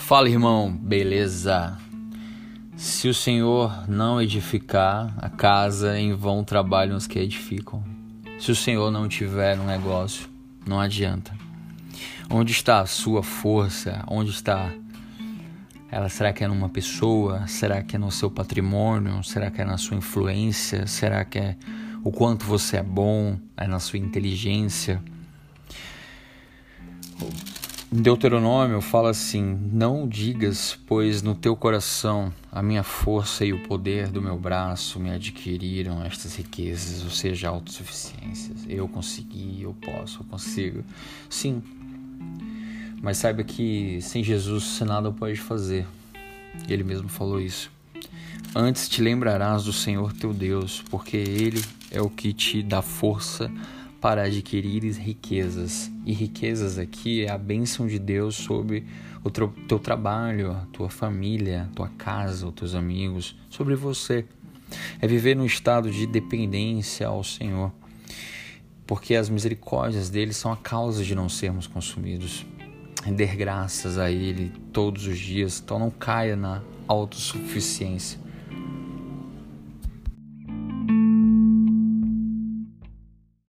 Fala, irmão, beleza? Se o Senhor não edificar a casa, em vão trabalham os que edificam. Se o Senhor não tiver um negócio, não adianta. Onde está a sua força? Onde está ela? Será que é numa pessoa? Será que é no seu patrimônio? Será que é na sua influência? Será que é o quanto você é bom? É na sua inteligência? Deuteronômio fala assim: Não digas, pois no teu coração a minha força e o poder do meu braço me adquiriram estas riquezas, ou seja, autossuficiências. Eu consegui, eu posso, eu consigo. Sim, mas saiba que sem Jesus você nada pode fazer. Ele mesmo falou isso. Antes te lembrarás do Senhor teu Deus, porque Ele é o que te dá força para adquirir riquezas. E riquezas aqui é a bênção de Deus sobre o teu, trabalho, a tua família, a tua casa, os teus amigos, sobre você. É viver num estado de dependência ao Senhor, porque as misericórdias dele são a causa de não sermos consumidos. Render graças a Ele todos os dias, então não caia na autossuficiência.